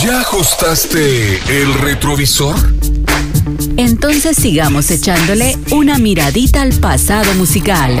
¿Ya ajustaste el retrovisor? Entonces sigamos echándole una miradita al pasado musical.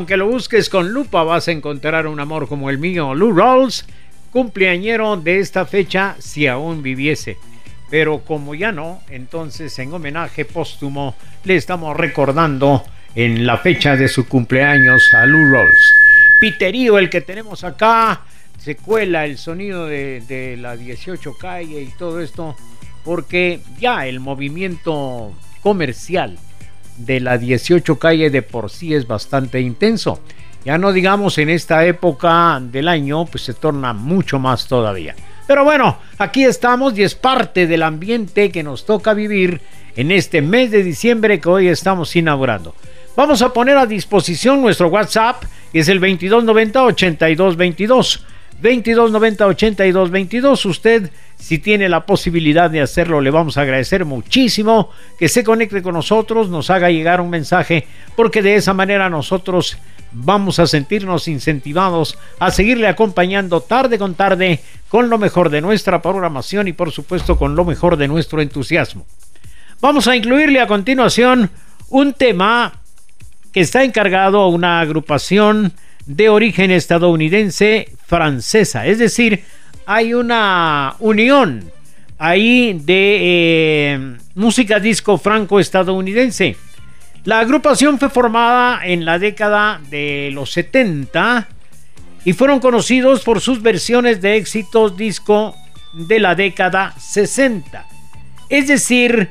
Aunque lo busques con lupa, vas a encontrar un amor como el mío. Lou Rawls, cumpleañero de esta fecha, si aún viviese. Pero como ya no, entonces en homenaje póstumo le estamos recordando en la fecha de su cumpleaños a Lou Rawls. Piterío, el que tenemos acá, se cuela el sonido de, de la 18 calle y todo esto, porque ya el movimiento comercial de la 18 calle de por sí es bastante intenso. Ya no digamos en esta época del año, pues se torna mucho más todavía. Pero bueno, aquí estamos y es parte del ambiente que nos toca vivir en este mes de diciembre que hoy estamos inaugurando. Vamos a poner a disposición nuestro WhatsApp, que es el 2290 8222. 2290 8222. Usted, si tiene la posibilidad de hacerlo, le vamos a agradecer muchísimo que se conecte con nosotros, nos haga llegar un mensaje, porque de esa manera nosotros vamos a sentirnos incentivados a seguirle acompañando tarde con tarde con lo mejor de nuestra programación y por supuesto con lo mejor de nuestro entusiasmo. Vamos a incluirle a continuación un tema que está encargado a una agrupación de origen estadounidense francesa. Es decir, hay una unión ahí de eh, música disco franco-estadounidense. La agrupación fue formada en la década de los 70 y fueron conocidos por sus versiones de éxitos disco de la década 60. Es decir,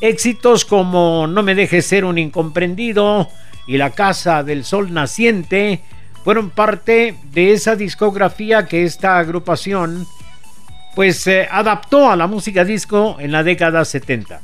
éxitos como No me dejes ser un incomprendido y La Casa del Sol Naciente fueron parte de esa discografía que esta agrupación pues eh, adaptó a la música disco en la década 70.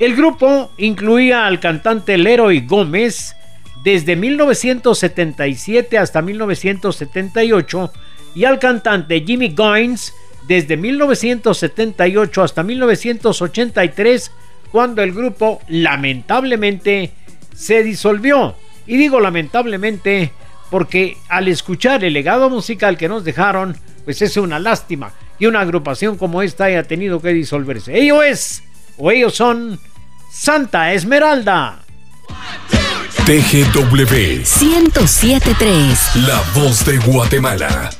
El grupo incluía al cantante Leroy Gómez desde 1977 hasta 1978 y al cantante Jimmy Goins desde 1978 hasta 1983 cuando el grupo lamentablemente se disolvió. Y digo lamentablemente porque al escuchar el legado musical que nos dejaron, pues es una lástima y una agrupación como esta haya tenido que disolverse. Ello es, o ellos son, Santa Esmeralda. TGW 1073. La voz de Guatemala.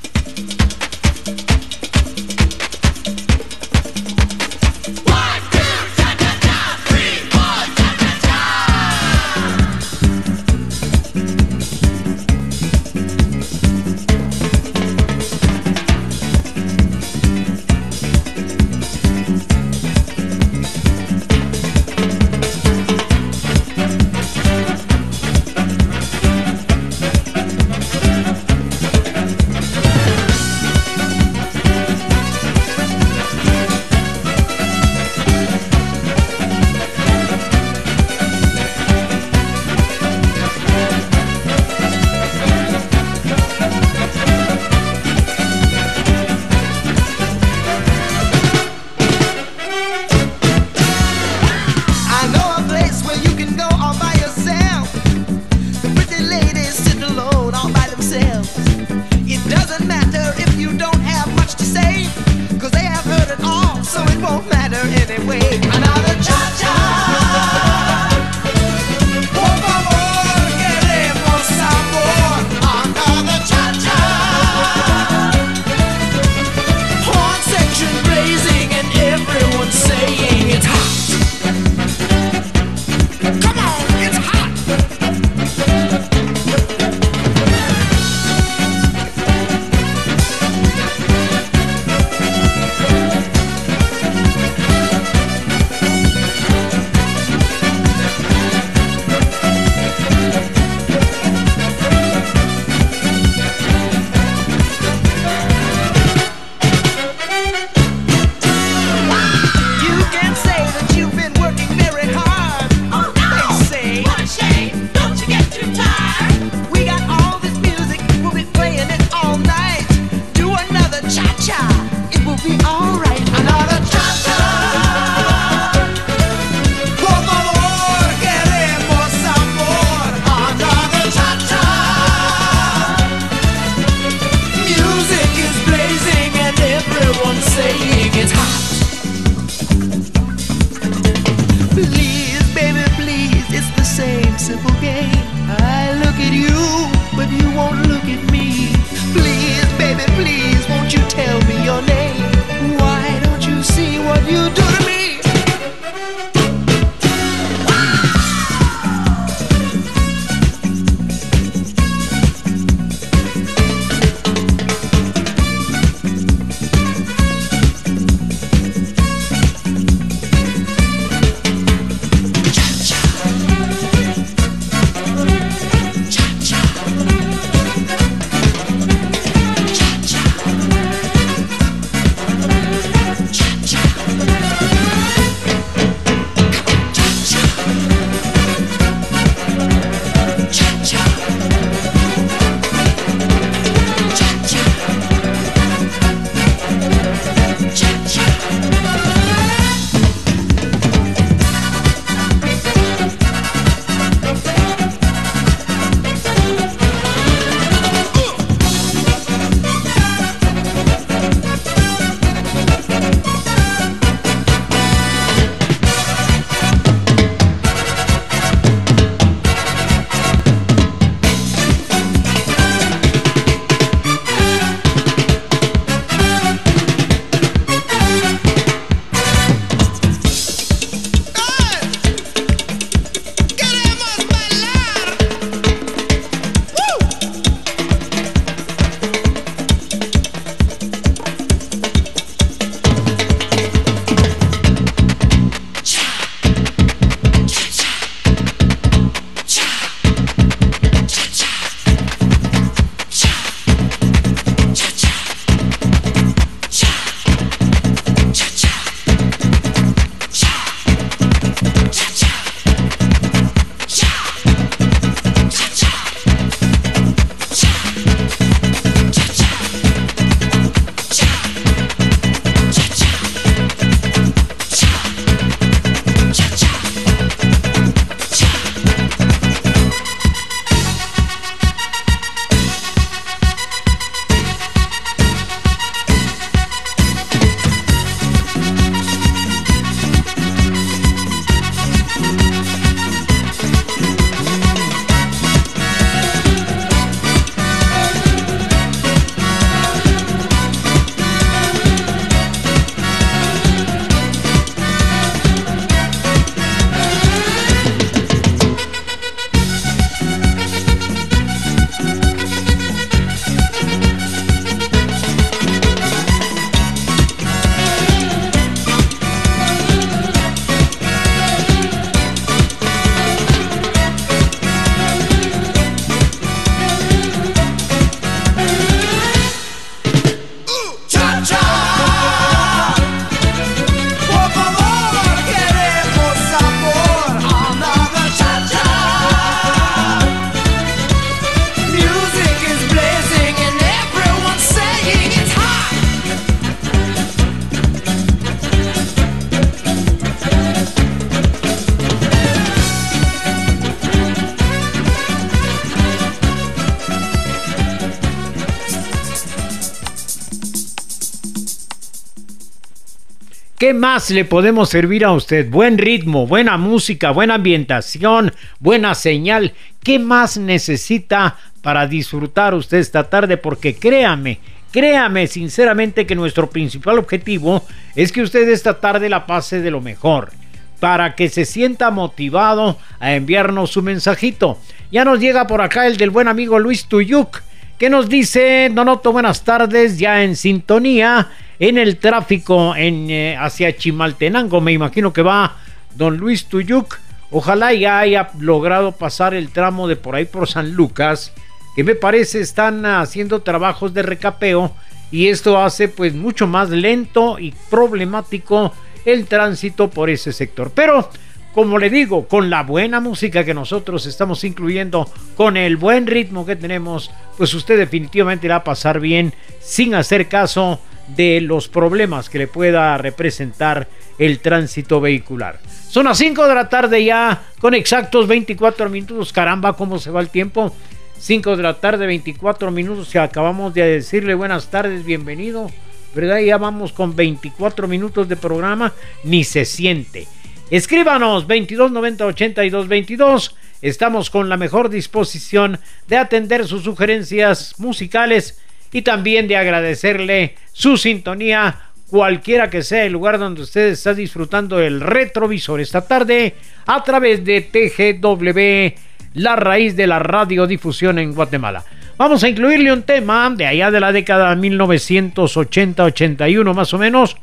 ¿Qué más le podemos servir a usted? Buen ritmo, buena música, buena ambientación, buena señal. ¿Qué más necesita para disfrutar usted esta tarde? Porque créame, créame sinceramente que nuestro principal objetivo es que usted esta tarde la pase de lo mejor para que se sienta motivado a enviarnos su mensajito. Ya nos llega por acá el del buen amigo Luis Tuyuk, que nos dice, Donoto, buenas tardes, ya en sintonía en el tráfico en, eh, hacia Chimaltenango. Me imagino que va don Luis Tuyuk. Ojalá ya haya logrado pasar el tramo de por ahí por San Lucas, que me parece están haciendo trabajos de recapeo y esto hace pues mucho más lento y problemático el tránsito por ese sector. Pero como le digo, con la buena música que nosotros estamos incluyendo, con el buen ritmo que tenemos, pues usted definitivamente va a pasar bien sin hacer caso de los problemas que le pueda representar el tránsito vehicular. Son las 5 de la tarde ya, con exactos 24 minutos. Caramba, cómo se va el tiempo. 5 de la tarde, 24 minutos. Y acabamos de decirle buenas tardes, bienvenido. ¿Verdad? Ya vamos con 24 minutos de programa, ni se siente. Escríbanos 2290 82 22. Estamos con la mejor disposición de atender sus sugerencias musicales y también de agradecerle su sintonía cualquiera que sea el lugar donde usted está disfrutando el retrovisor esta tarde a través de TGW, la raíz de la radiodifusión en Guatemala. Vamos a incluirle un tema de allá de la década 1980-81 más o menos,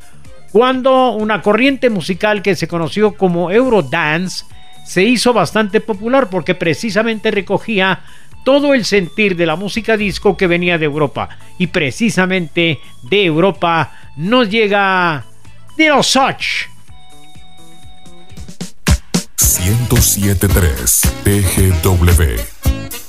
cuando una corriente musical que se conoció como Eurodance se hizo bastante popular porque precisamente recogía todo el sentir de la música disco que venía de Europa. Y precisamente de Europa nos llega Nino Such. 1073 TGW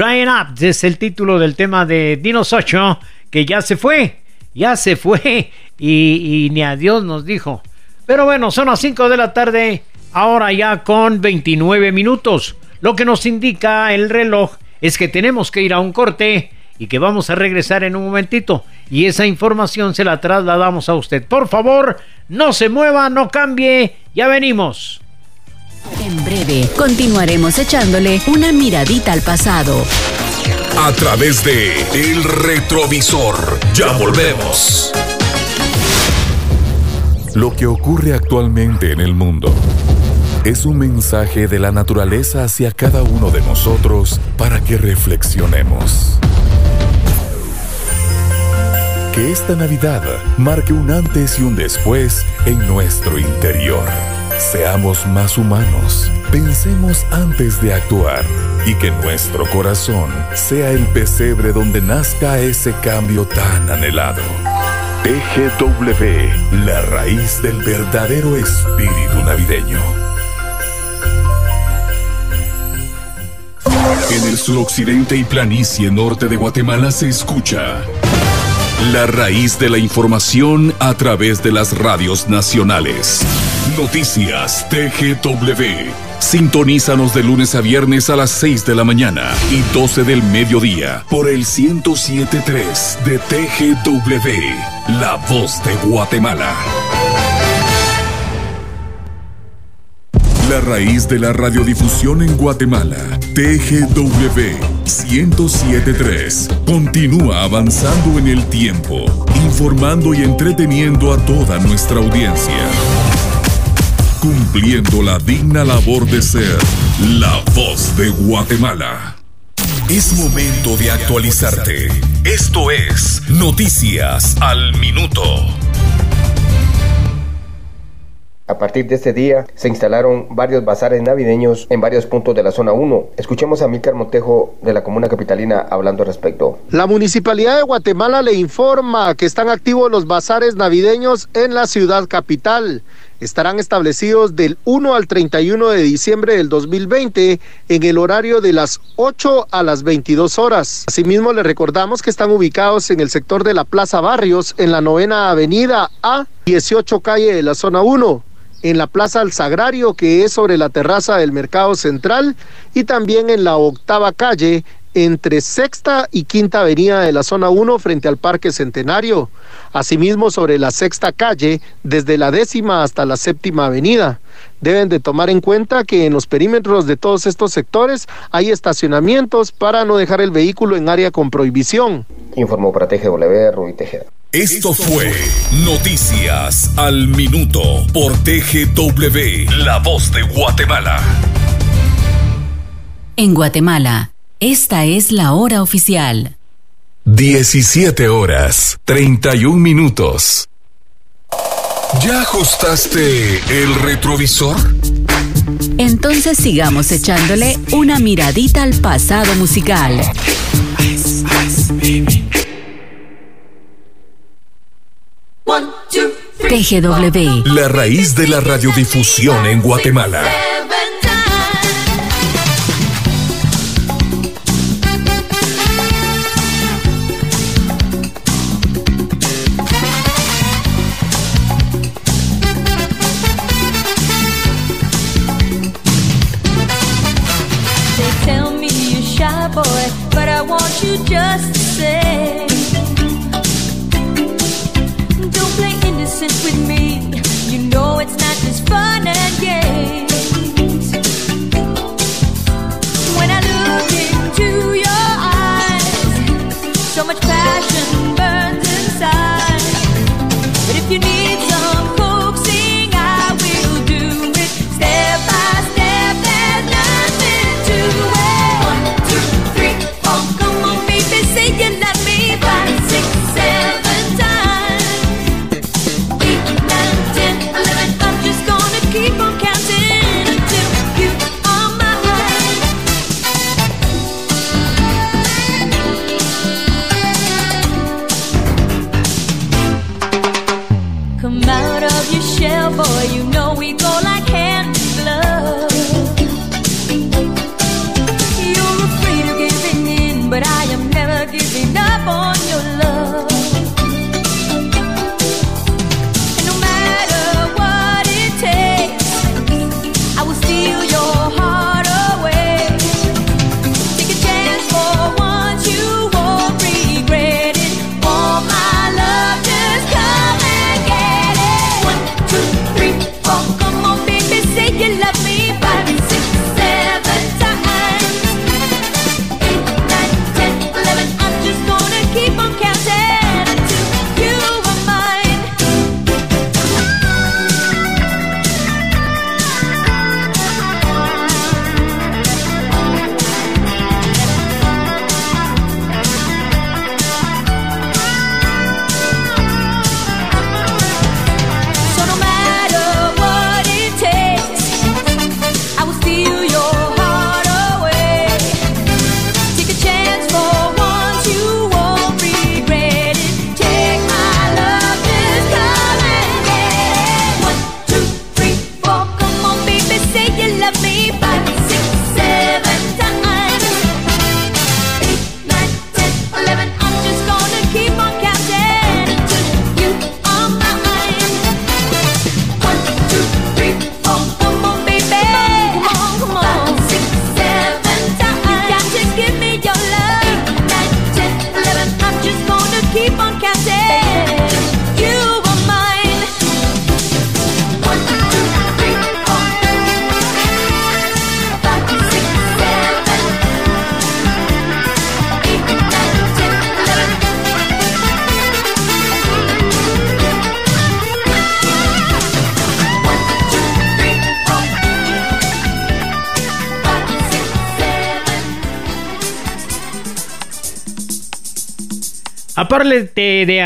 Drying Up es el título del tema de Dino Socho, que ya se fue, ya se fue y, y ni a Dios nos dijo. Pero bueno, son las 5 de la tarde, ahora ya con 29 minutos. Lo que nos indica el reloj es que tenemos que ir a un corte y que vamos a regresar en un momentito. Y esa información se la trasladamos a usted. Por favor, no se mueva, no cambie, ya venimos. En breve continuaremos echándole una miradita al pasado. A través de El Retrovisor. Ya volvemos. Lo que ocurre actualmente en el mundo es un mensaje de la naturaleza hacia cada uno de nosotros para que reflexionemos. Que esta Navidad marque un antes y un después en nuestro interior. Seamos más humanos, pensemos antes de actuar y que nuestro corazón sea el pesebre donde nazca ese cambio tan anhelado. TGW, la raíz del verdadero espíritu navideño. En el suroccidente y planicie norte de Guatemala se escucha la raíz de la información a través de las radios nacionales. Noticias TGW. Sintonízanos de lunes a viernes a las 6 de la mañana y 12 del mediodía por el 1073 de TGW, La Voz de Guatemala. La raíz de la radiodifusión en Guatemala, TGW 1073, continúa avanzando en el tiempo, informando y entreteniendo a toda nuestra audiencia. Cumpliendo la digna labor de ser la voz de Guatemala. Es momento de actualizarte. Esto es Noticias al Minuto. A partir de este día se instalaron varios bazares navideños en varios puntos de la zona 1. Escuchemos a Milcar Montejo de la comuna capitalina hablando al respecto. La municipalidad de Guatemala le informa que están activos los bazares navideños en la ciudad capital. Estarán establecidos del 1 al 31 de diciembre del 2020 en el horario de las 8 a las 22 horas. Asimismo, le recordamos que están ubicados en el sector de la Plaza Barrios, en la novena avenida A, 18 calle de la zona 1 en la Plaza al Sagrario, que es sobre la terraza del Mercado Central, y también en la octava calle, entre sexta y quinta avenida de la zona 1 frente al Parque Centenario. Asimismo, sobre la sexta calle, desde la décima hasta la séptima avenida. Deben de tomar en cuenta que en los perímetros de todos estos sectores hay estacionamientos para no dejar el vehículo en área con prohibición. Informó para TGW Rubí Tejeda. Esto fue Noticias al Minuto por TGW, La Voz de Guatemala. En Guatemala, esta es la hora oficial. 17 horas, 31 minutos. ¿Ya ajustaste el retrovisor? Entonces sigamos echándole una miradita al pasado musical. TGW. La raíz de la radiodifusión en Guatemala. They tell me you're shy boy, but I want you just to say. Fun and games.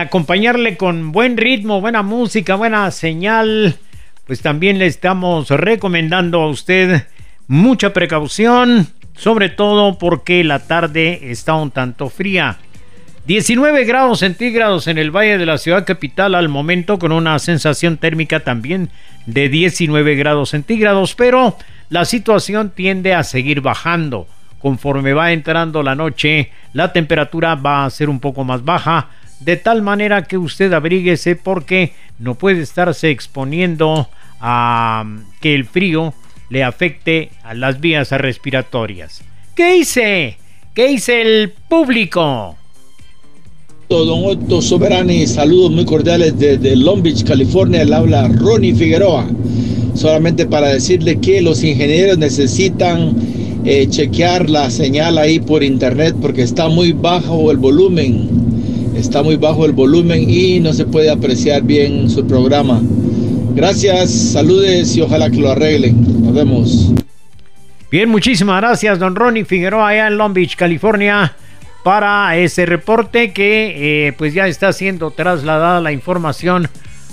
Acompañarle con buen ritmo, buena música, buena señal, pues también le estamos recomendando a usted mucha precaución, sobre todo porque la tarde está un tanto fría. 19 grados centígrados en el valle de la ciudad capital al momento con una sensación térmica también de 19 grados centígrados, pero la situación tiende a seguir bajando. Conforme va entrando la noche, la temperatura va a ser un poco más baja, de tal manera que usted abríguese porque no puede estarse exponiendo a que el frío le afecte a las vías respiratorias. ¿Qué hice? ¿Qué hice el público? Don Otto Soberani, saludos muy cordiales desde Long Beach, California. Habla Ronnie Figueroa. Solamente para decirle que los ingenieros necesitan eh, chequear la señal ahí por internet porque está muy bajo el volumen. Está muy bajo el volumen y no se puede apreciar bien su programa. Gracias, saludes y ojalá que lo arreglen. Nos vemos. Bien, muchísimas gracias, don Ronnie Figueroa, allá en Long Beach, California, para ese reporte que eh, pues ya está siendo trasladada la información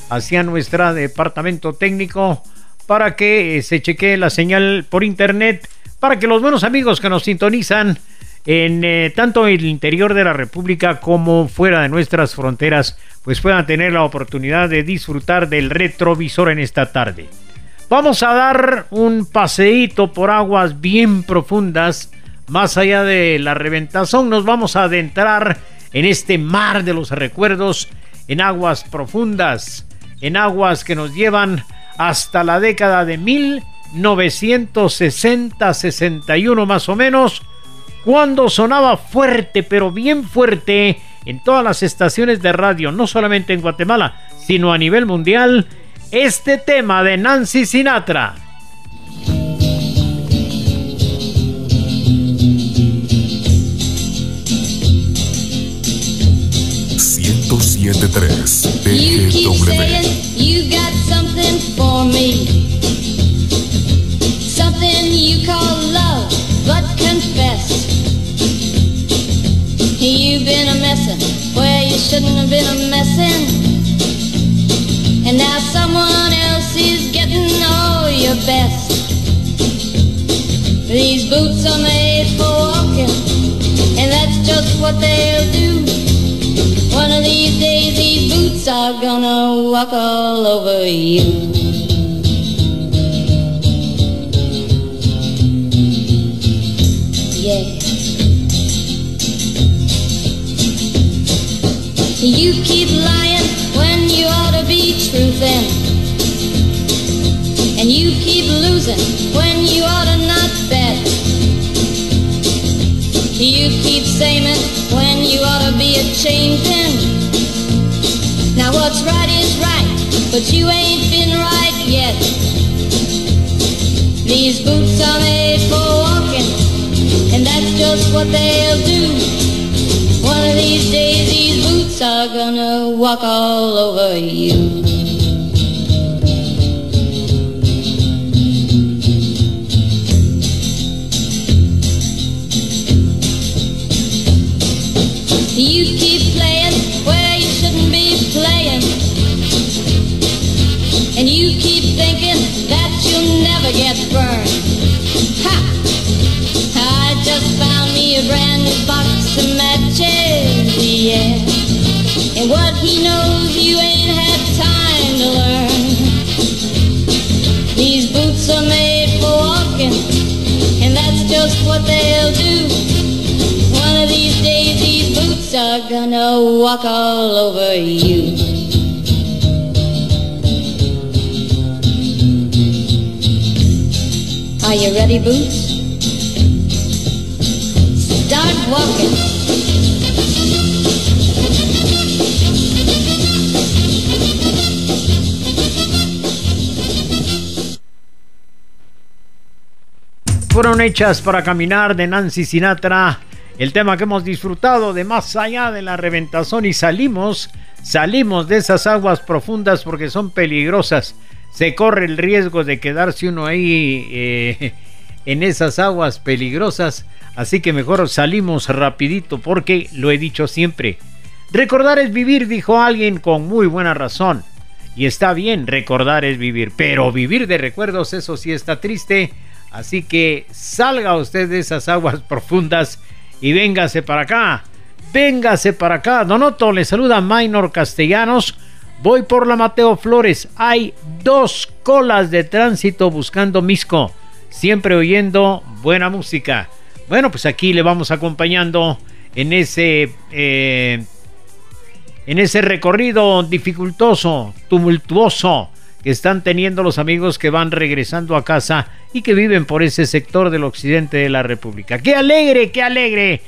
hacia nuestro departamento técnico para que eh, se chequee la señal por internet, para que los buenos amigos que nos sintonizan en eh, tanto el interior de la República como fuera de nuestras fronteras, pues puedan tener la oportunidad de disfrutar del retrovisor en esta tarde. Vamos a dar un paseíto por aguas bien profundas, más allá de la reventazón, nos vamos a adentrar en este mar de los recuerdos, en aguas profundas, en aguas que nos llevan hasta la década de 1960-61 más o menos, cuando sonaba fuerte, pero bien fuerte, en todas las estaciones de radio, no solamente en Guatemala, sino a nivel mundial, este tema de Nancy Sinatra. 1073 You gonna walk all over you. Are you ready, Boots? Start walking. Fueron hechas para caminar de Nancy Sinatra, el tema que hemos disfrutado de más allá de la reventazón y salimos, salimos de esas aguas profundas porque son peligrosas. Se corre el riesgo de quedarse uno ahí eh, en esas aguas peligrosas, así que mejor salimos rapidito porque lo he dicho siempre. Recordar es vivir, dijo alguien con muy buena razón. Y está bien, recordar es vivir, pero vivir de recuerdos, eso sí está triste. Así que salga usted de esas aguas profundas y véngase para acá. Véngase para acá. Donoto le saluda Minor Castellanos. Voy por la Mateo Flores. Hay dos colas de tránsito buscando Misco. Siempre oyendo buena música. Bueno, pues aquí le vamos acompañando en ese eh, en ese recorrido dificultoso, tumultuoso que están teniendo los amigos que van regresando a casa y que viven por ese sector del occidente de la República. ¡Qué alegre, qué alegre!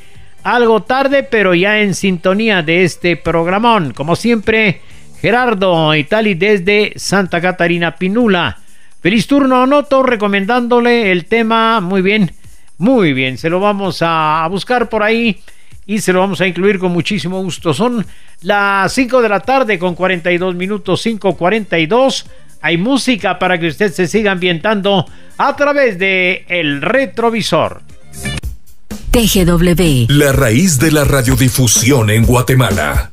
Algo tarde, pero ya en sintonía de este programón. Como siempre, Gerardo Itali desde Santa Catarina Pinula. Feliz turno, Noto, recomendándole el tema. Muy bien, muy bien. Se lo vamos a buscar por ahí y se lo vamos a incluir con muchísimo gusto. Son las 5 de la tarde con 42 minutos, 5.42. Hay música para que usted se siga ambientando a través de el retrovisor. TGW. La raíz de la radiodifusión en Guatemala.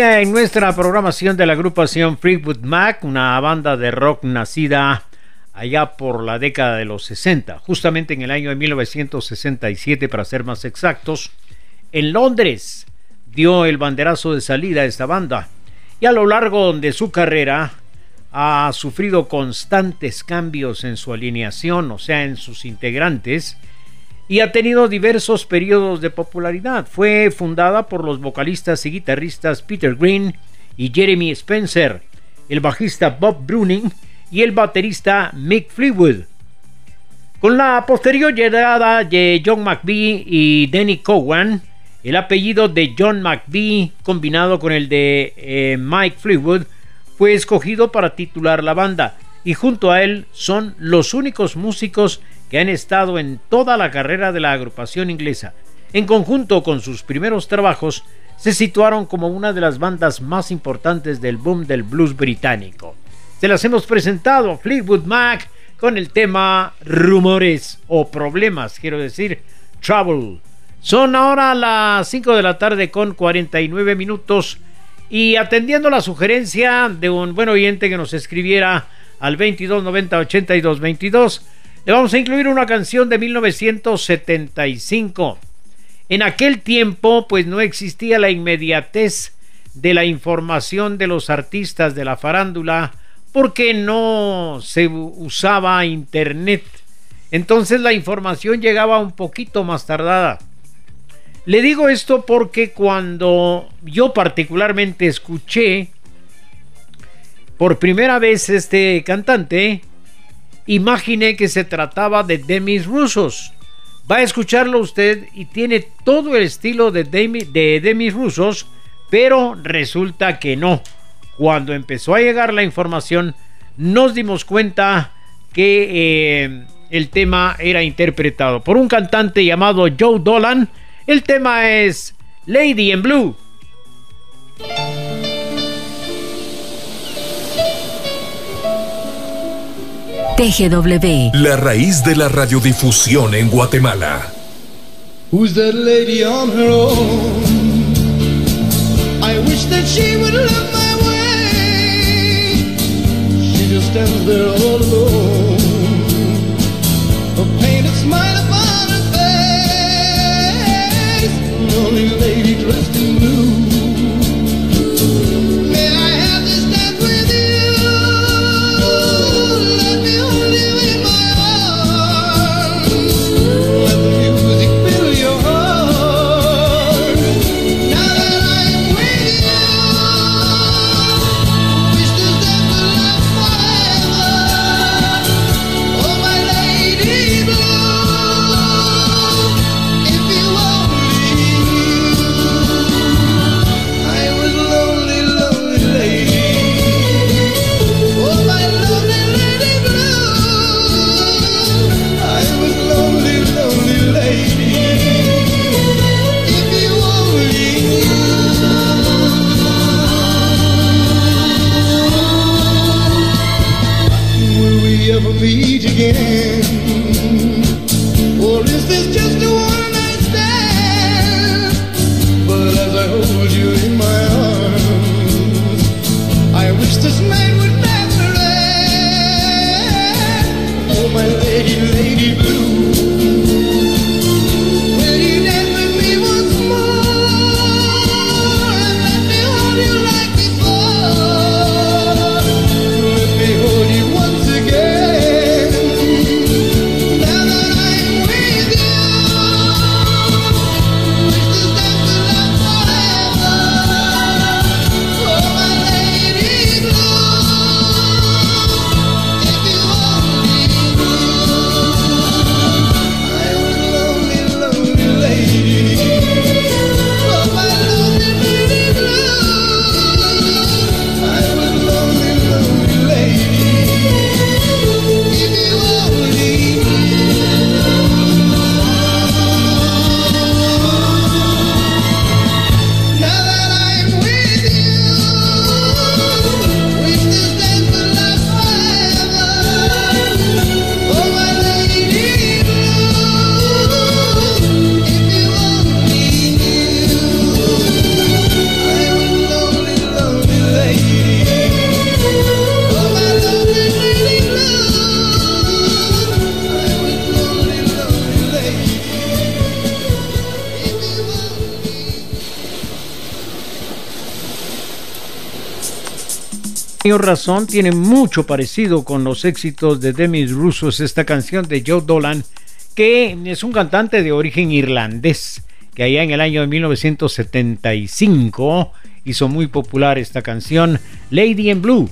En nuestra programación de la agrupación Fleetwood Mac, una banda de rock nacida allá por la década de los 60, justamente en el año de 1967 para ser más exactos, en Londres dio el banderazo de salida a esta banda. Y a lo largo de su carrera ha sufrido constantes cambios en su alineación, o sea, en sus integrantes, y ha tenido diversos periodos de popularidad. Fue fundada por los vocalistas y guitarristas Peter Green y Jeremy Spencer, el bajista Bob Bruning y el baterista Mick Fleetwood. Con la posterior llegada de John McVie y Danny Cowan, el apellido de John McVie combinado con el de eh, Mike Fleetwood fue escogido para titular la banda y junto a él son los únicos músicos que han estado en toda la carrera de la agrupación inglesa. En conjunto con sus primeros trabajos, se situaron como una de las bandas más importantes del boom del blues británico. Se las hemos presentado Fleetwood Mac con el tema rumores o problemas, quiero decir, trouble. Son ahora las 5 de la tarde con 49 minutos y atendiendo la sugerencia de un buen oyente que nos escribiera al 2290 82 22 le vamos a incluir una canción de 1975. En aquel tiempo, pues no existía la inmediatez de la información de los artistas de la farándula porque no se usaba internet. Entonces la información llegaba un poquito más tardada. Le digo esto porque cuando yo particularmente escuché por primera vez este cantante, imaginé que se trataba de Demis Rusos. Va a escucharlo usted y tiene todo el estilo de, Demi, de Demis Rusos, pero resulta que no. Cuando empezó a llegar la información, nos dimos cuenta que eh, el tema era interpretado por un cantante llamado Joe Dolan. El tema es Lady in Blue. TGW. La raíz de la radiodifusión en Guatemala. Who's that lady on her own? I wish that she would look my way. She just stands there Razón tiene mucho parecido con los éxitos de Demis Russos, esta canción de Joe Dolan, que es un cantante de origen irlandés, que allá en el año de 1975 hizo muy popular esta canción, Lady in Blue.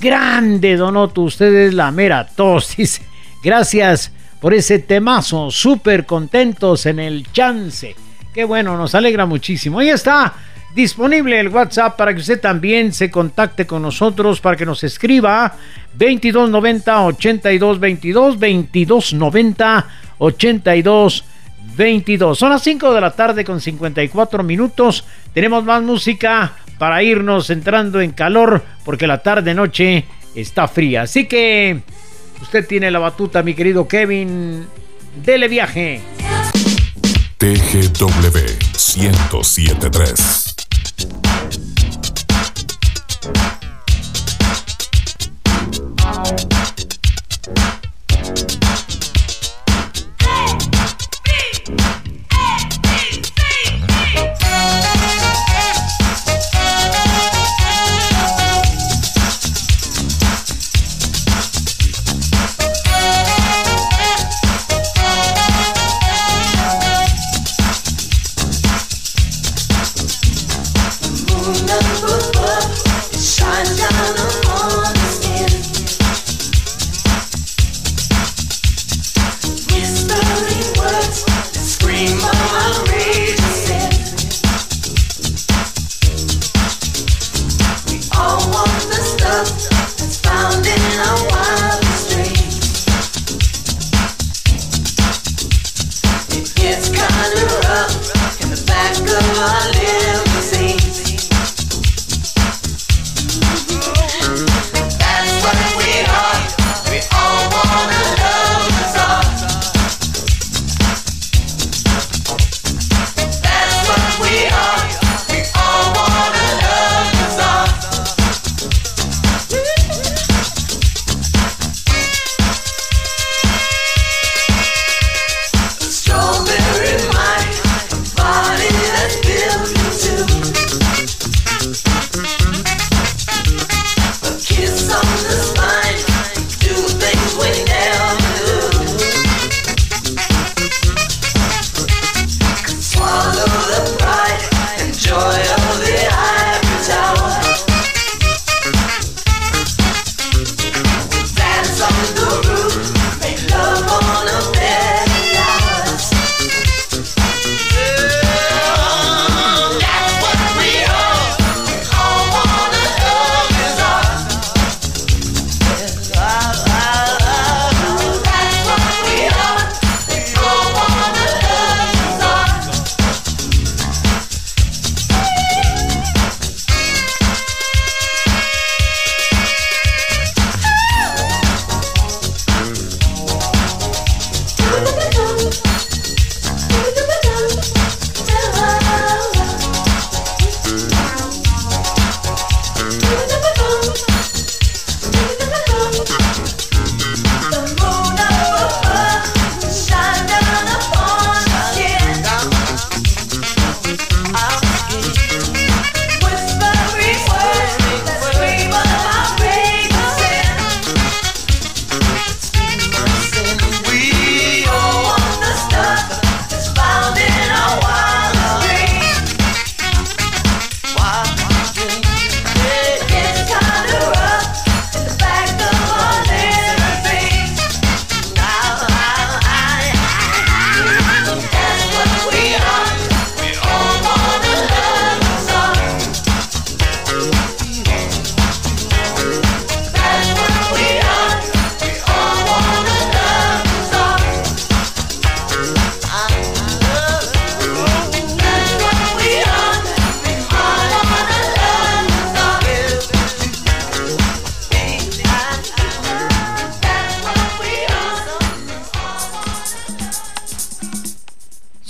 Grande, Donoto, usted es la mera tos, dice. Gracias por ese temazo, súper contentos en el chance. Qué bueno, nos alegra muchísimo. Ahí está disponible el WhatsApp para que usted también se contacte con nosotros, para que nos escriba 2290 8222 2290 8222. Son las 5 de la tarde con 54 minutos. Tenemos más música para irnos entrando en calor porque la tarde noche está fría. Así que usted tiene la batuta, mi querido Kevin. Dele viaje. TGW 1073. Thank you.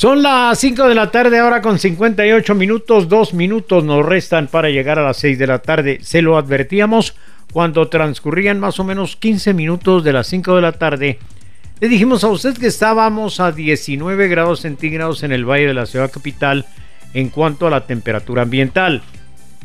Son las 5 de la tarde ahora con 58 minutos, dos minutos nos restan para llegar a las 6 de la tarde. Se lo advertíamos cuando transcurrían más o menos 15 minutos de las 5 de la tarde. Le dijimos a usted que estábamos a 19 grados centígrados en el valle de la ciudad capital en cuanto a la temperatura ambiental.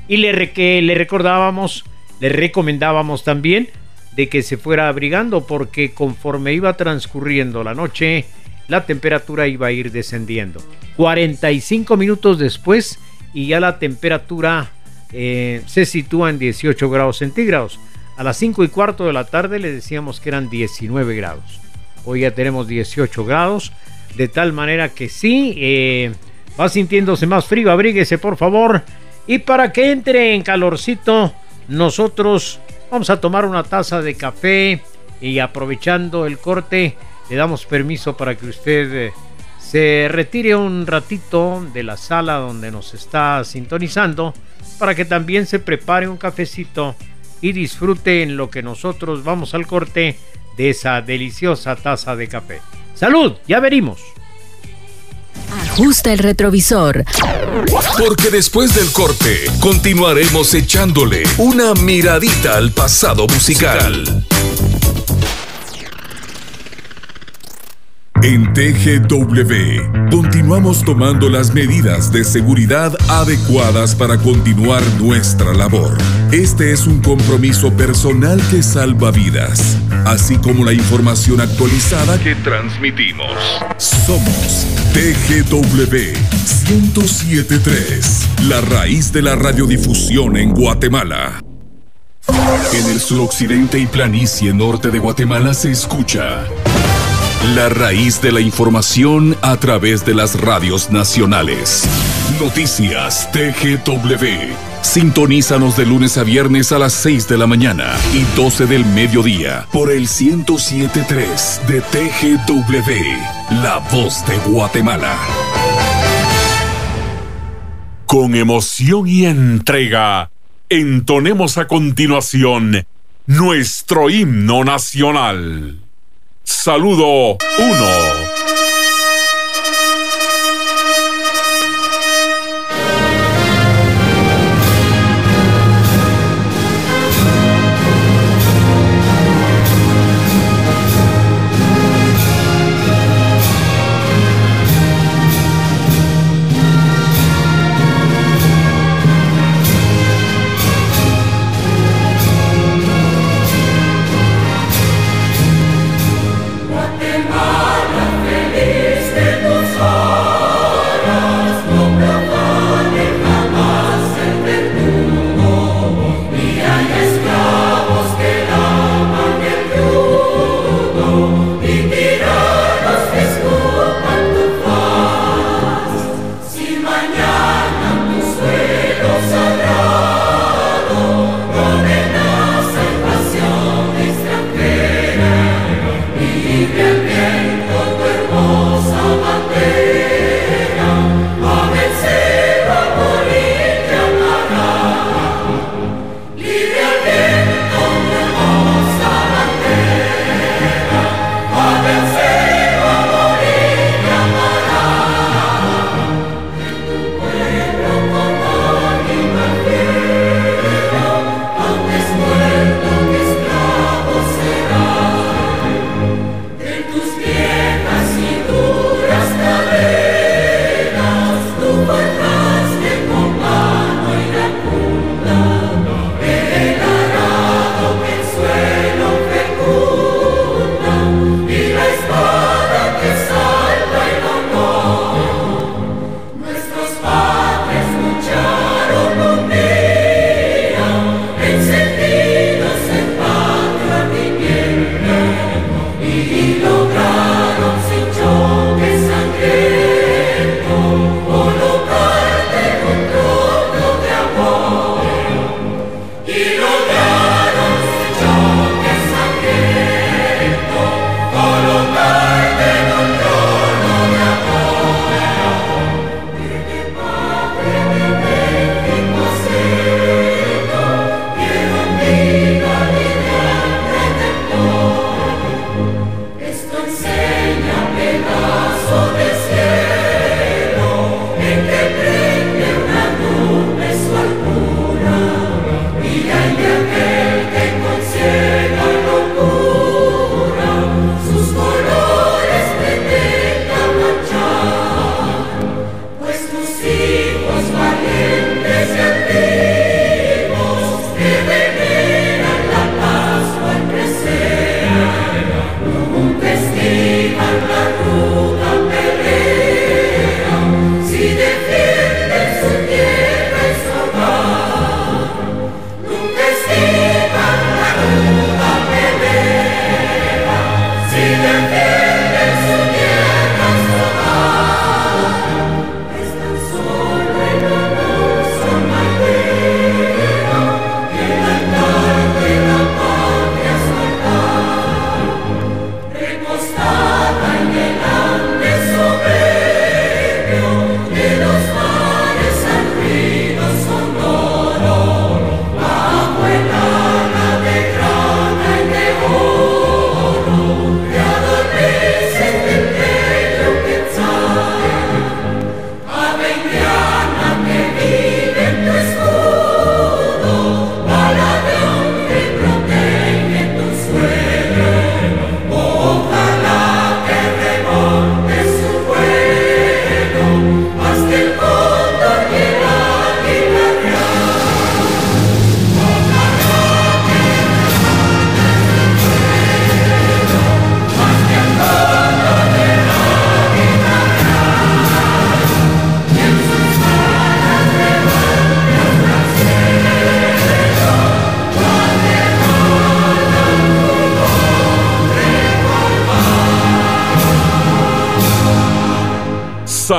Y le, que le recordábamos Le recomendábamos también de que se fuera abrigando porque conforme iba transcurriendo la noche, la temperatura iba a ir descendiendo. 45 minutos después y ya la temperatura eh, se sitúa en 18 grados centígrados. A las 5 y cuarto de la tarde le decíamos que eran 19 grados. Hoy ya tenemos 18 grados, de tal manera que sí, eh, va sintiéndose más frío, abríguese por favor. Y para que entre en calorcito, nosotros vamos a tomar una taza de café y aprovechando el corte, le damos permiso para que usted eh, se retire un ratito de la sala donde nos está sintonizando, para que también se prepare un cafecito y disfrute en lo que nosotros vamos al corte de esa deliciosa taza de café. ¡Salud! Ya venimos. Ajusta el retrovisor. Porque después del corte continuaremos echándole una miradita al pasado musical. En TGW continuamos tomando las medidas de seguridad adecuadas para continuar nuestra labor. Este es un compromiso personal que salva vidas, así como la información actualizada que transmitimos. Somos TGW 1073, la raíz de la radiodifusión en Guatemala. En el suroccidente y planicie norte de Guatemala se escucha la raíz de la información a través de las radios nacionales. Noticias TGW. Sintonízanos de lunes a viernes a las 6 de la mañana y 12 del mediodía por el 1073 de TGW, La Voz de Guatemala. Con emoción y entrega, entonemos a continuación nuestro himno nacional. Saludo 1.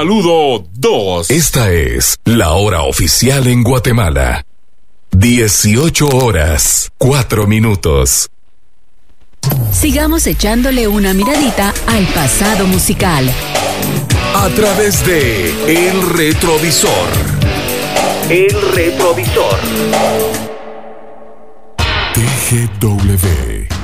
saludo 2. Esta es la hora oficial en Guatemala. 18 horas, 4 minutos. Sigamos echándole una miradita al pasado musical. A través de El Retrovisor. El Retrovisor. TGW